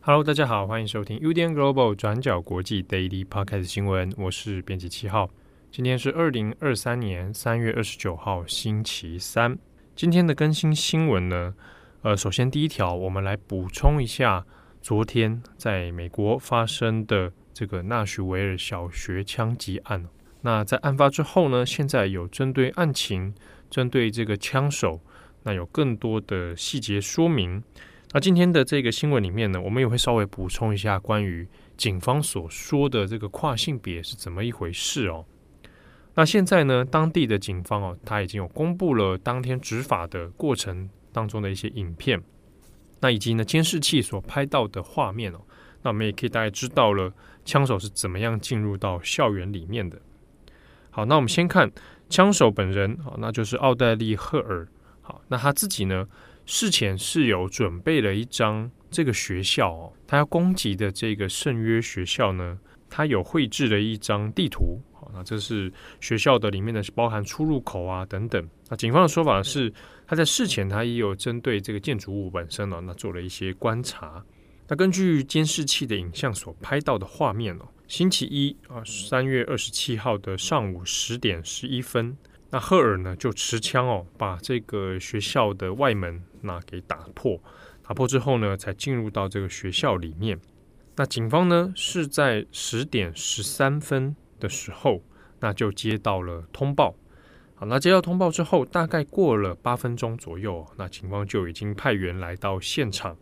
Hello，大家好，欢迎收听 UDN Global 转角国际 Daily Podcast 新闻，我是编辑七号。今天是二零二三年三月二十九号，星期三。今天的更新新闻呢，呃，首先第一条，我们来补充一下昨天在美国发生的这个纳许维尔小学枪击案。那在案发之后呢，现在有针对案情、针对这个枪手，那有更多的细节说明。那今天的这个新闻里面呢，我们也会稍微补充一下关于警方所说的这个跨性别是怎么一回事哦。那现在呢，当地的警方哦，他已经有公布了当天执法的过程当中的一些影片，那以及呢监视器所拍到的画面哦，那我们也可以大概知道了枪手是怎么样进入到校园里面的。好，那我们先看枪手本人啊，那就是奥黛丽·赫尔。好，那他自己呢，事前是有准备了一张这个学校哦，他要攻击的这个圣约学校呢，他有绘制了一张地图。好那这是学校的里面的包含出入口啊等等。那警方的说法是，他在事前他也有针对这个建筑物本身呢，那做了一些观察。那根据监视器的影像所拍到的画面哦，星期一啊三月二十七号的上午十点十一分，那赫尔呢就持枪哦，把这个学校的外门那给打破，打破之后呢，才进入到这个学校里面。那警方呢是在十点十三分。的时候，那就接到了通报。好，那接到通报之后，大概过了八分钟左右，那警方就已经派员来到现场。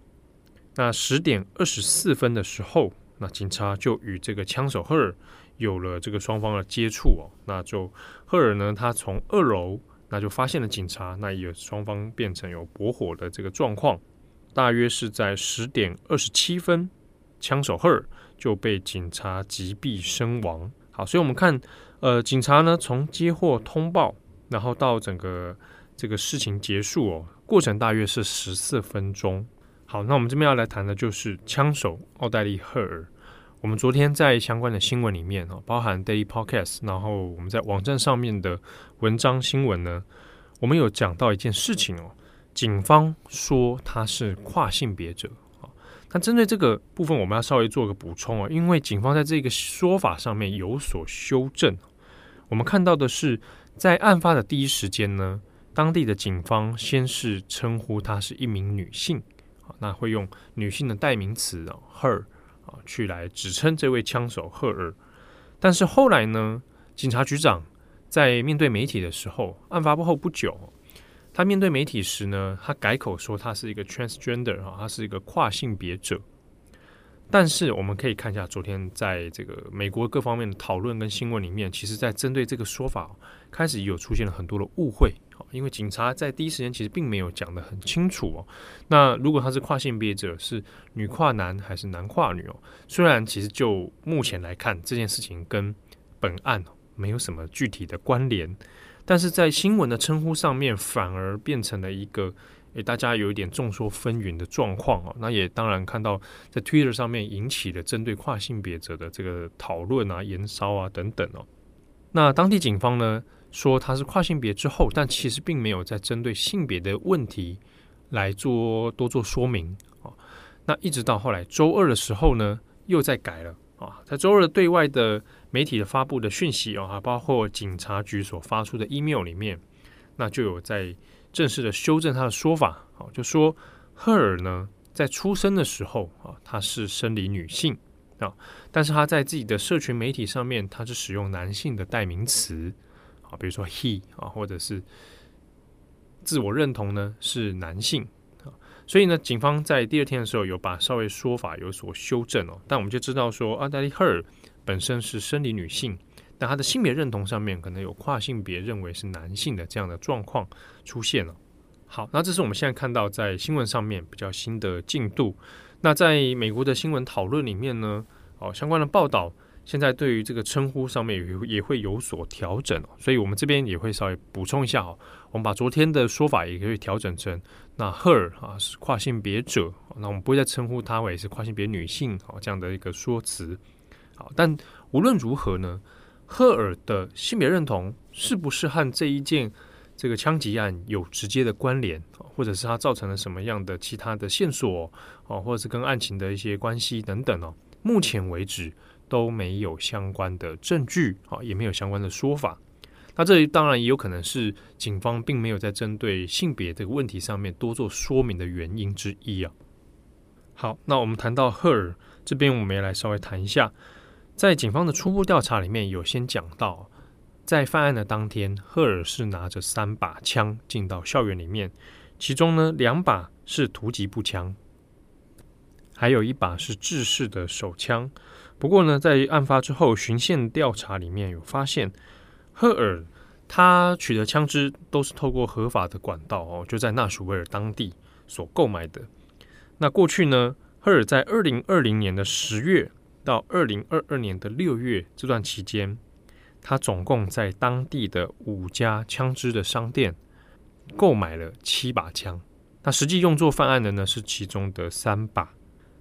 那十点二十四分的时候，那警察就与这个枪手赫尔有了这个双方的接触哦。那就赫尔呢，他从二楼那就发现了警察，那也双方变成有驳火的这个状况。大约是在十点二十七分，枪手赫尔就被警察击毙身亡。好，所以我们看，呃，警察呢从接获通报，然后到整个这个事情结束哦，过程大约是十四分钟。好，那我们这边要来谈的就是枪手奥黛丽·赫尔。我们昨天在相关的新闻里面哦，包含 Daily Podcast，然后我们在网站上面的文章新闻呢，我们有讲到一件事情哦，警方说他是跨性别者。那针对这个部分，我们要稍微做个补充啊，因为警方在这个说法上面有所修正。我们看到的是，在案发的第一时间呢，当地的警方先是称呼她是一名女性，那会用女性的代名词啊，her 啊，去来指称这位枪手赫尔。但是后来呢，警察局长在面对媒体的时候，案发过后不久。他面对媒体时呢，他改口说他是一个 transgender 哈，他是一个跨性别者。但是我们可以看一下昨天在这个美国各方面的讨论跟新闻里面，其实在针对这个说法开始有出现了很多的误会。因为警察在第一时间其实并没有讲得很清楚哦。那如果他是跨性别者，是女跨男还是男跨女哦？虽然其实就目前来看，这件事情跟本案没有什么具体的关联。但是在新闻的称呼上面，反而变成了一个诶，大家有一点众说纷纭的状况哦。那也当然看到在 Twitter 上面引起了针对跨性别者的这个讨论啊、延烧啊等等哦。那当地警方呢说他是跨性别之后，但其实并没有在针对性别的问题来做多做说明啊。那一直到后来周二的时候呢，又在改了啊，在周二的对外的。媒体的发布的讯息啊，包括警察局所发出的 email 里面，那就有在正式的修正他的说法，好，就说赫尔呢在出生的时候啊，他是生理女性啊，但是他在自己的社群媒体上面，他是使用男性的代名词啊，比如说 he 啊，或者是自我认同呢是男性啊，所以呢，警方在第二天的时候有把稍微说法有所修正哦，但我们就知道说奥黛丽·赫尔。本身是生理女性，但她的性别认同上面可能有跨性别认为是男性的这样的状况出现了。好，那这是我们现在看到在新闻上面比较新的进度。那在美国的新闻讨论里面呢，哦，相关的报道现在对于这个称呼上面也也会有所调整，所以我们这边也会稍微补充一下哦。我们把昨天的说法也可以调整成，那 her 啊是跨性别者，那我们不会再称呼她为是跨性别女性哦这样的一个说辞。但无论如何呢，赫尔的性别认同是不是和这一件这个枪击案有直接的关联，或者是它造成了什么样的其他的线索哦，或者是跟案情的一些关系等等哦，目前为止。都没有相关的证据啊，也没有相关的说法。那这当然也有可能是警方并没有在针对性别这个问题上面多做说明的原因之一啊。好，那我们谈到赫尔这边，我们也来稍微谈一下，在警方的初步调查里面有先讲到，在犯案的当天，赫尔是拿着三把枪进到校园里面，其中呢两把是突击步枪，还有一把是制式的手枪。不过呢，在案发之后，循线调查里面有发现，赫尔他取得枪支都是透过合法的管道哦，就在纳什维尔当地所购买的。那过去呢，赫尔在二零二零年的十月到二零二二年的六月这段期间，他总共在当地的五家枪支的商店购买了七把枪。那实际用作犯案的呢，是其中的三把。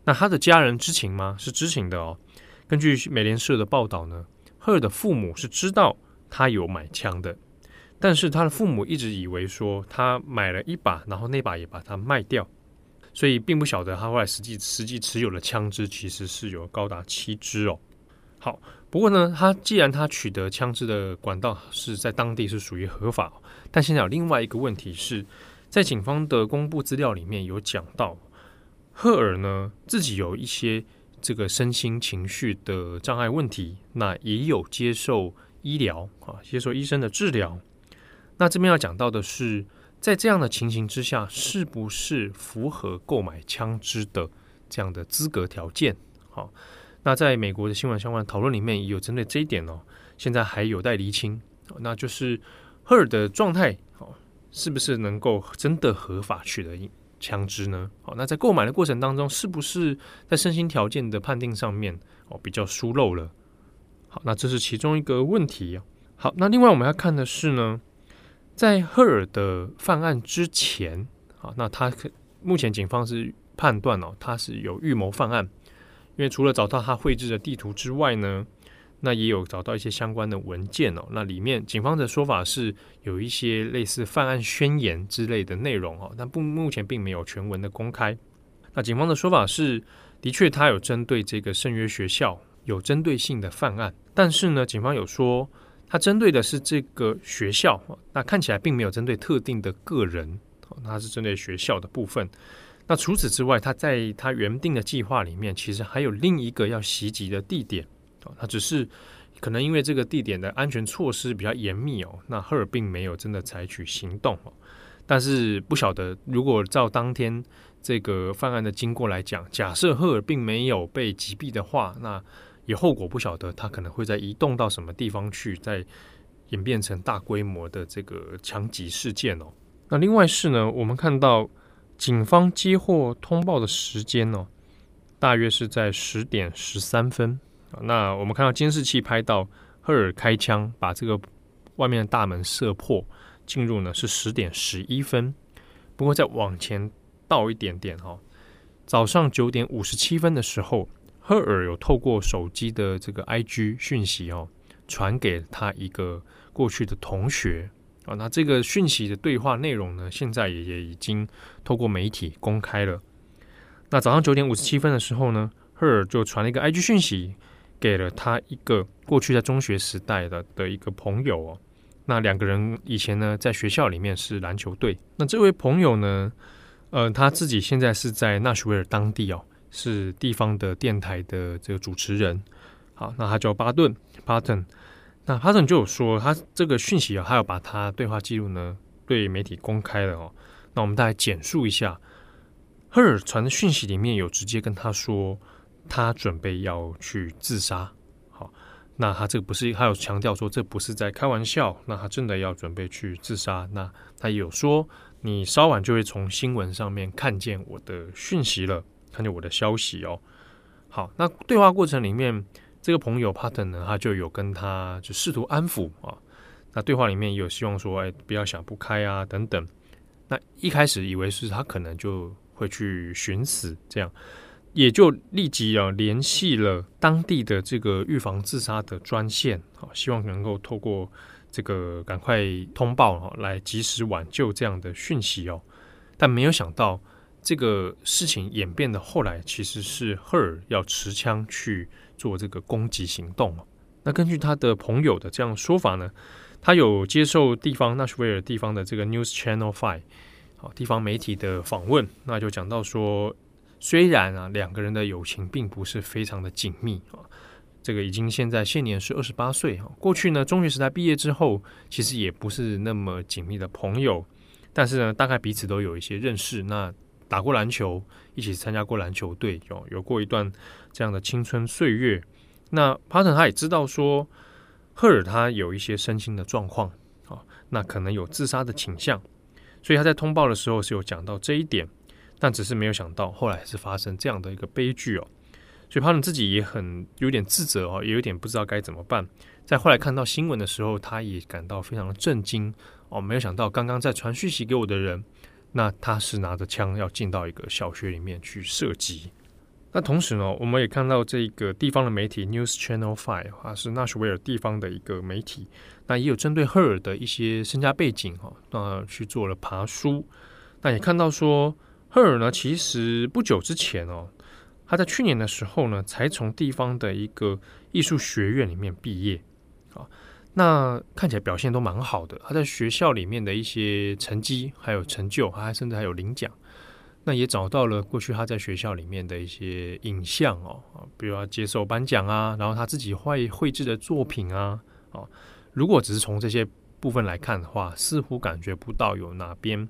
那他的家人知情吗？是知情的哦。根据美联社的报道呢，赫尔的父母是知道他有买枪的，但是他的父母一直以为说他买了一把，然后那把也把它卖掉，所以并不晓得他后来实际实际持有的枪支其实是有高达七支哦。好，不过呢，他既然他取得枪支的管道是在当地是属于合法，但现在有另外一个问题是在警方的公布资料里面有讲到，赫尔呢自己有一些。这个身心情绪的障碍问题，那也有接受医疗啊，接受医生的治疗。那这边要讲到的是，在这样的情形之下，是不是符合购买枪支的这样的资格条件？好，那在美国的新闻相关讨论里面，也有针对这一点哦，现在还有待厘清。那就是赫尔的状态，哦，是不是能够真的合法取得？枪支呢？好，那在购买的过程当中，是不是在身心条件的判定上面哦比较疏漏了？好，那这是其中一个问题。好，那另外我们要看的是呢，在赫尔的犯案之前，啊，那他可目前警方是判断哦，他是有预谋犯案，因为除了找到他绘制的地图之外呢。那也有找到一些相关的文件哦，那里面警方的说法是有一些类似犯案宣言之类的内容哦，但不目前并没有全文的公开。那警方的说法是，的确他有针对这个圣约学校有针对性的犯案，但是呢，警方有说他针对的是这个学校，那看起来并没有针对特定的个人，他是针对学校的部分。那除此之外，他在他原定的计划里面，其实还有另一个要袭击的地点。哦，他只是可能因为这个地点的安全措施比较严密哦，那赫尔并没有真的采取行动哦。但是不晓得，如果照当天这个犯案的经过来讲，假设赫尔并没有被击毙的话，那也后果不晓得，他可能会再移动到什么地方去，再演变成大规模的这个枪击事件哦。那另外是呢，我们看到警方接获通报的时间哦，大约是在十点十三分。那我们看到监视器拍到赫尔开枪把这个外面的大门射破，进入呢是十点十一分。不过再往前倒一点点哈，早上九点五十七分的时候，赫尔有透过手机的这个 IG 讯息哦，传给他一个过去的同学啊。那这个讯息的对话内容呢，现在也也已经透过媒体公开了。那早上九点五十七分的时候呢，赫尔就传了一个 IG 讯息。给了他一个过去在中学时代的的一个朋友哦，那两个人以前呢在学校里面是篮球队。那这位朋友呢，呃，他自己现在是在纳什维尔当地哦，是地方的电台的这个主持人。好，那他叫巴顿巴顿。那巴顿就有说，他这个讯息啊，他要把他对话记录呢对媒体公开了哦。那我们大概简述一下，赫尔传的讯息里面有直接跟他说。他准备要去自杀，好，那他这个不是，他有强调说这不是在开玩笑，那他真的要准备去自杀，那他有说你稍晚就会从新闻上面看见我的讯息了，看见我的消息哦。好，那对话过程里面，这个朋友 Patton 呢，他就有跟他就试图安抚啊。那对话里面也有希望说，哎，不要想不开啊，等等。那一开始以为是他可能就会去寻死，这样也就立即啊联系了当地的这个预防自杀的专线，好，希望能够透过这个赶快通报啊，来及时挽救这样的讯息哦。但没有想到，这个事情演变的后来其实是赫尔要持枪去做这个攻击行动。那根据他的朋友的这样说法呢，他有接受地方纳什维尔地方的这个 News Channel Five 好地方媒体的访问，那就讲到说，虽然啊两个人的友情并不是非常的紧密啊，这个已经现在现年是二十八岁啊，过去呢中学时代毕业之后，其实也不是那么紧密的朋友，但是呢大概彼此都有一些认识，那打过篮球，一起参加过篮球队，有有过一段这样的青春岁月。那帕特他也知道说。赫尔他有一些身心的状况，啊，那可能有自杀的倾向，所以他在通报的时候是有讲到这一点，但只是没有想到后来是发生这样的一个悲剧哦，所以帕特自己也很有点自责哦，也有点不知道该怎么办。在后来看到新闻的时候，他也感到非常的震惊哦，没有想到刚刚在传讯息给我的人，那他是拿着枪要进到一个小学里面去射击。那同时呢，我们也看到这个地方的媒体 News Channel Five 啊，是纳什维尔地方的一个媒体，那也有针对赫尔的一些身家背景哈，那去做了爬梳。那也看到说，赫尔呢，其实不久之前哦，他在去年的时候呢，才从地方的一个艺术学院里面毕业啊，那看起来表现都蛮好的。他在学校里面的一些成绩还有成就，他还甚至还有领奖。那也找到了过去他在学校里面的一些影像哦，比如他接受颁奖啊，然后他自己绘绘制的作品啊，哦，如果只是从这些部分来看的话，似乎感觉不到有哪边，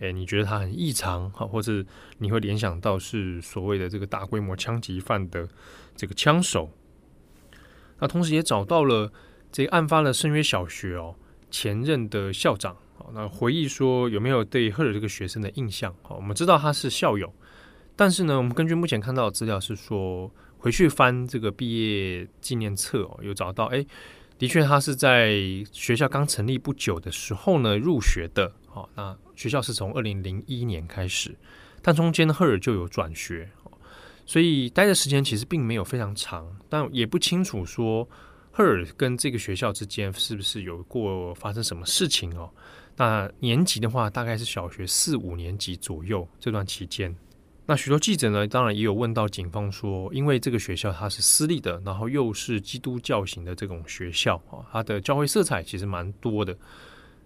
诶，你觉得他很异常，哈，或者你会联想到是所谓的这个大规模枪击犯的这个枪手。那同时也找到了这个案发的圣约小学哦，前任的校长。好，那回忆说有没有对赫尔这个学生的印象？好，我们知道他是校友，但是呢，我们根据目前看到的资料是说，回去翻这个毕业纪念册哦，有找到，哎，的确他是在学校刚成立不久的时候呢入学的。好，那学校是从二零零一年开始，但中间赫尔就有转学，所以待的时间其实并没有非常长，但也不清楚说赫尔跟这个学校之间是不是有过发生什么事情哦。那年级的话，大概是小学四五年级左右这段期间。那许多记者呢，当然也有问到警方说，因为这个学校它是私立的，然后又是基督教型的这种学校啊，它的教会色彩其实蛮多的。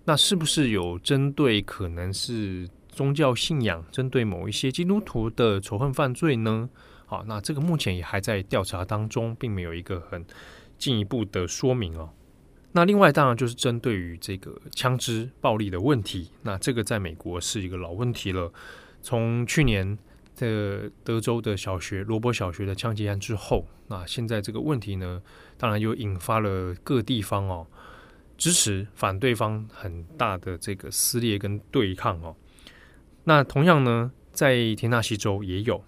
那是不是有针对可能是宗教信仰，针对某一些基督徒的仇恨犯罪呢？好，那这个目前也还在调查当中，并没有一个很进一步的说明哦。那另外当然就是针对于这个枪支暴力的问题，那这个在美国是一个老问题了。从去年的德州的小学罗伯小学的枪击案之后，那现在这个问题呢，当然又引发了各地方哦支持反对方很大的这个撕裂跟对抗哦。那同样呢，在田纳西州也有，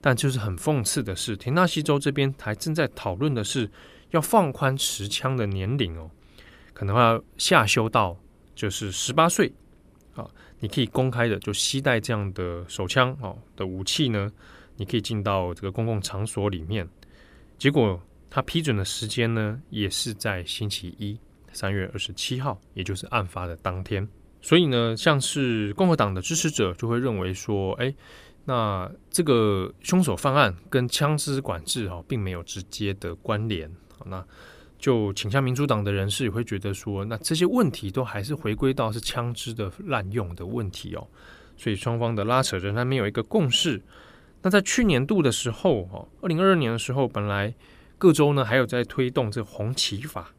但就是很讽刺的是，田纳西州这边还正在讨论的是。要放宽持枪的年龄哦，可能要下修到就是十八岁啊，你可以公开的就携带这样的手枪哦的武器呢，你可以进到这个公共场所里面。结果他批准的时间呢，也是在星期一，三月二十七号，也就是案发的当天。所以呢，像是共和党的支持者就会认为说，哎，那这个凶手犯案跟枪支管制哦，并没有直接的关联。那就倾向民主党的人士也会觉得说，那这些问题都还是回归到是枪支的滥用的问题哦，所以双方的拉扯仍然没有一个共识。那在去年度的时候，哦，二零二二年的时候，本来各州呢还有在推动这红旗法，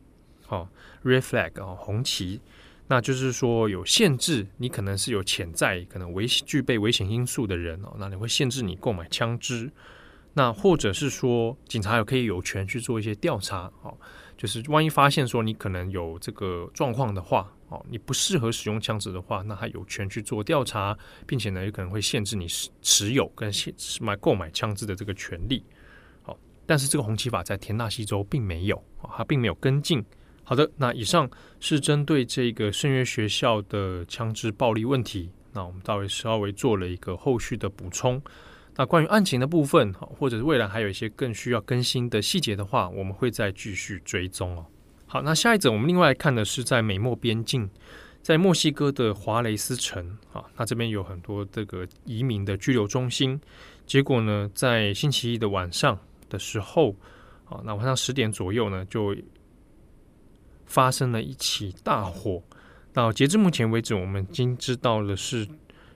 哦，Red Flag 哦，红旗，那就是说有限制，你可能是有潜在可能危具备危险因素的人哦，那你会限制你购买枪支。那或者是说，警察有可以有权去做一些调查，哦，就是万一发现说你可能有这个状况的话，哦，你不适合使用枪支的话，那他有权去做调查，并且呢，有可能会限制你持持有跟限买购买枪支的这个权利。好，但是这个红旗法在田纳西州并没有啊，它并没有跟进。好的，那以上是针对这个圣约学校的枪支暴力问题，那我们稍微稍微做了一个后续的补充。那关于案情的部分，或者是未来还有一些更需要更新的细节的话，我们会再继续追踪哦。好，那下一则我们另外看的是在美墨边境，在墨西哥的华雷斯城啊，那这边有很多这个移民的居留中心。结果呢，在星期一的晚上的时候，啊，那晚上十点左右呢，就。发生了一起大火，到截至目前为止，我们已经知道的是，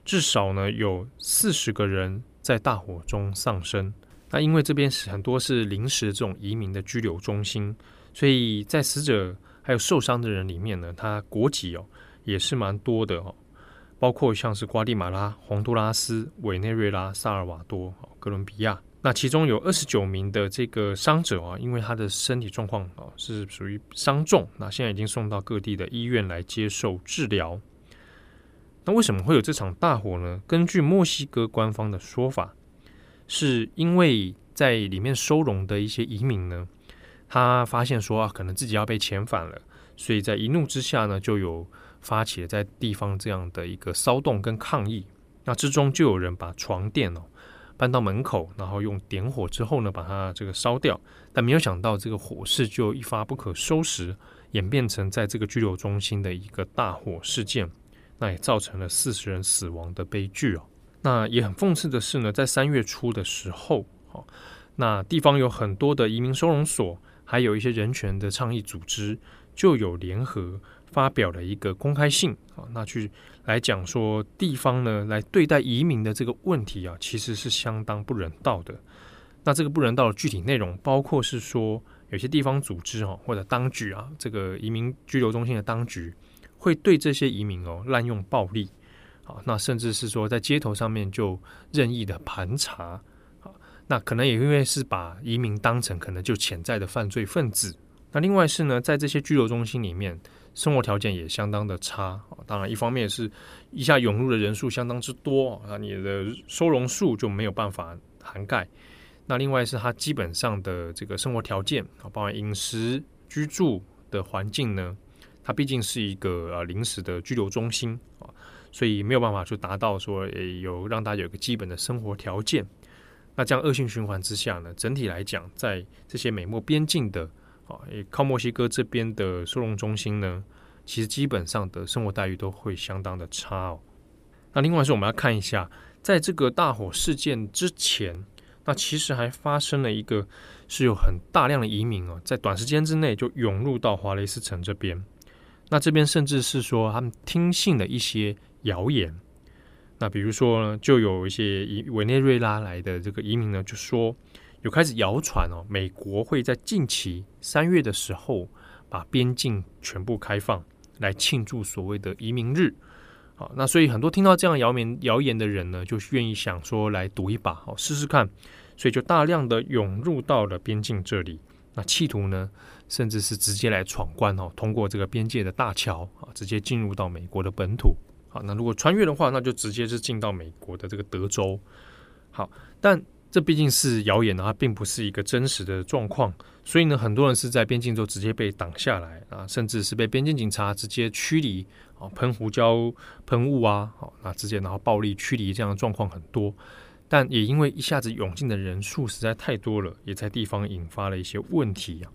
至少呢有四十个人在大火中丧生。那因为这边是很多是临时这种移民的居留中心，所以在死者还有受伤的人里面呢，他国籍哦也是蛮多的哦，包括像是瓜地马拉、洪都拉斯、委内瑞拉、萨尔瓦多、哥伦比亚。那其中有二十九名的这个伤者啊，因为他的身体状况啊是属于伤重，那现在已经送到各地的医院来接受治疗。那为什么会有这场大火呢？根据墨西哥官方的说法，是因为在里面收容的一些移民呢，他发现说啊，可能自己要被遣返了，所以在一怒之下呢，就有发起了在地方这样的一个骚动跟抗议。那之中就有人把床垫哦。搬到门口，然后用点火之后呢，把它这个烧掉。但没有想到，这个火势就一发不可收拾，演变成在这个居留中心的一个大火事件。那也造成了四十人死亡的悲剧哦。那也很讽刺的是呢，在三月初的时候，哦，那地方有很多的移民收容所，还有一些人权的倡议组织，就有联合。发表了一个公开信啊，那去来讲说地方呢，来对待移民的这个问题啊，其实是相当不人道的。那这个不人道的具体内容，包括是说有些地方组织哈，或者当局啊，这个移民居留中心的当局会对这些移民哦滥用暴力啊，那甚至是说在街头上面就任意的盘查啊，那可能也因为是把移民当成可能就潜在的犯罪分子。那另外是呢，在这些居留中心里面。生活条件也相当的差，当然一方面是一下涌入的人数相当之多啊，你的收容数就没有办法涵盖。那另外是它基本上的这个生活条件啊，包括饮食、居住的环境呢，它毕竟是一个呃临时的居留中心啊，所以没有办法去达到说诶有让大家有个基本的生活条件。那这样恶性循环之下呢，整体来讲，在这些美墨边境的啊。靠墨西哥这边的收容中心呢，其实基本上的生活待遇都会相当的差哦。那另外是我们要看一下，在这个大火事件之前，那其实还发生了一个是有很大量的移民哦，在短时间之内就涌入到华雷斯城这边。那这边甚至是说他们听信了一些谣言。那比如说，就有一些以委内瑞拉来的这个移民呢，就说。有开始谣传哦，美国会在近期三月的时候把边境全部开放，来庆祝所谓的移民日。好，那所以很多听到这样谣言谣言的人呢，就愿意想说来赌一把哦，试试看，所以就大量的涌入到了边境这里。那企图呢，甚至是直接来闯关哦，通过这个边界的大桥啊，直接进入到美国的本土。好，那如果穿越的话，那就直接是进到美国的这个德州。好，但。这毕竟是谣言，它并不是一个真实的状况，所以呢，很多人是在边境就直接被挡下来啊，甚至是被边境警察直接驱离啊，喷胡椒喷雾啊，好，那直接然后暴力驱离这样的状况很多，但也因为一下子涌进的人数实在太多了，也在地方引发了一些问题啊。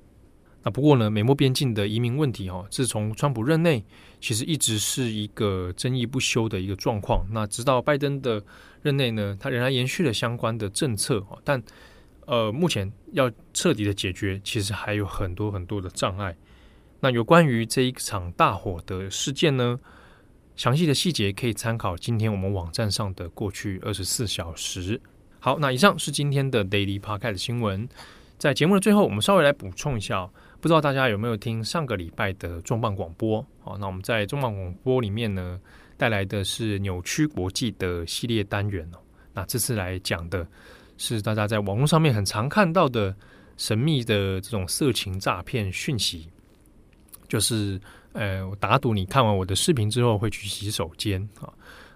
那不过呢，美墨边境的移民问题哈，自从川普任内，其实一直是一个争议不休的一个状况。那直到拜登的任内呢，他仍然延续了相关的政策，但呃，目前要彻底的解决，其实还有很多很多的障碍。那有关于这一场大火的事件呢，详细的细节可以参考今天我们网站上的过去二十四小时。好，那以上是今天的 Daily Podcast 的新闻。在节目的最后，我们稍微来补充一下。不知道大家有没有听上个礼拜的重磅广播？好，那我们在重磅广播里面呢，带来的是扭曲国际的系列单元哦。那这次来讲的是大家在网络上面很常看到的神秘的这种色情诈骗讯息，就是呃，我打赌你看完我的视频之后会去洗手间啊。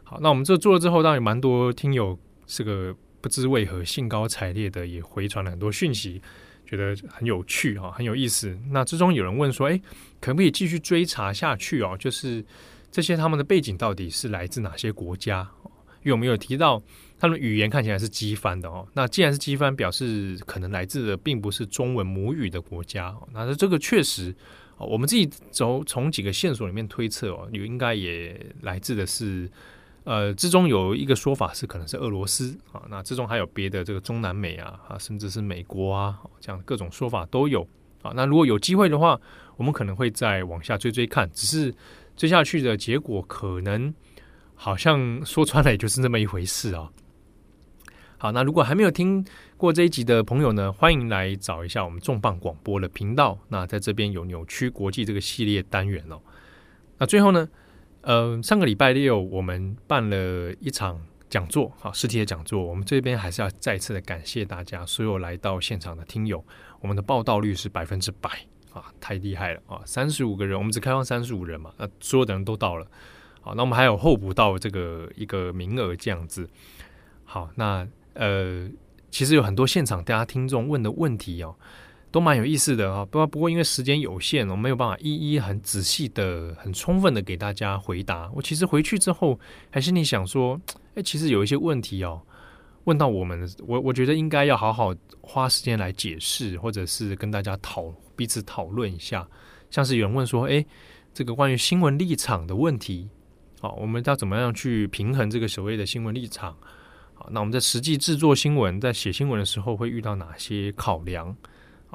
好，那我们这做了之后，当然蛮多听友这个不知为何兴高采烈的也回传了很多讯息。觉得很有趣啊，很有意思。那之中有人问说，哎，可不可以继续追查下去哦？就是这些他们的背景到底是来自哪些国家？因为我们有提到他们语言看起来是机翻的哦。那既然是机翻，表示可能来自的并不是中文母语的国家。那这个确实，我们自己走从几个线索里面推测哦，有应该也来自的是。呃，之中有一个说法是可能是俄罗斯啊，那之中还有别的这个中南美啊啊，甚至是美国啊，这样各种说法都有啊。那如果有机会的话，我们可能会再往下追追看，只是追下去的结果可能好像说穿了也就是那么一回事啊。好，那如果还没有听过这一集的朋友呢，欢迎来找一下我们重磅广播的频道。那在这边有扭曲国际这个系列单元哦。那最后呢，呃，上个礼拜六我们办了一场讲座，好，实体的讲座。我们这边还是要再次的感谢大家，所有来到现场的听友，我们的报到率是百分之百啊，太厉害了啊！三十五个人，我们只开放三十五人嘛，那所有的人都到了。好，那我们还有候补到这个一个名额这样子。好，那呃，其实有很多现场大家听众问的问题哦。都蛮有意思的啊，不过不过因为时间有限，我没有办法一一很仔细的、很充分的给大家回答。我其实回去之后，还是你想说，哎，其实有一些问题哦，问到我们，我我觉得应该要好好花时间来解释，或者是跟大家讨彼此讨论一下。像是有人问说，哎，这个关于新闻立场的问题，好，我们要怎么样去平衡这个所谓的新闻立场？好，那我们在实际制作新闻、在写新闻的时候，会遇到哪些考量？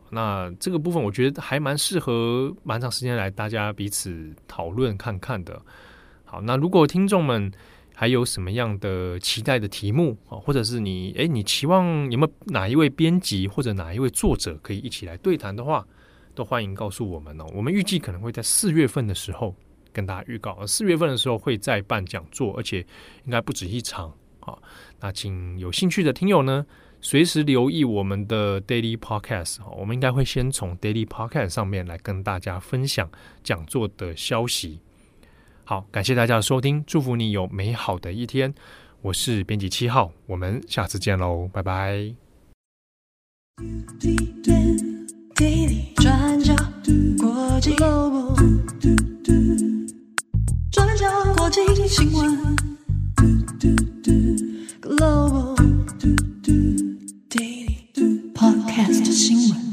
那这个部分我觉得还蛮适合蛮长时间来大家彼此讨论看看的。好，那如果听众们还有什么样的期待的题目啊，或者是你诶，你期望有没有哪一位编辑或者哪一位作者可以一起来对谈的话，都欢迎告诉我们哦。我们预计可能会在四月份的时候跟大家预告，四月份的时候会再办讲座，而且应该不止一场。好，那请有兴趣的听友呢，随时留意我们的 Daily Podcast，我们应该会先从 Daily Podcast 上面来跟大家分享讲座的消息。好，感谢大家的收听，祝福你有美好的一天。我是编辑七号，我们下次见喽，拜拜。滴滴转角国际 Globe 转角国际新闻 Globe。Christ Jesus.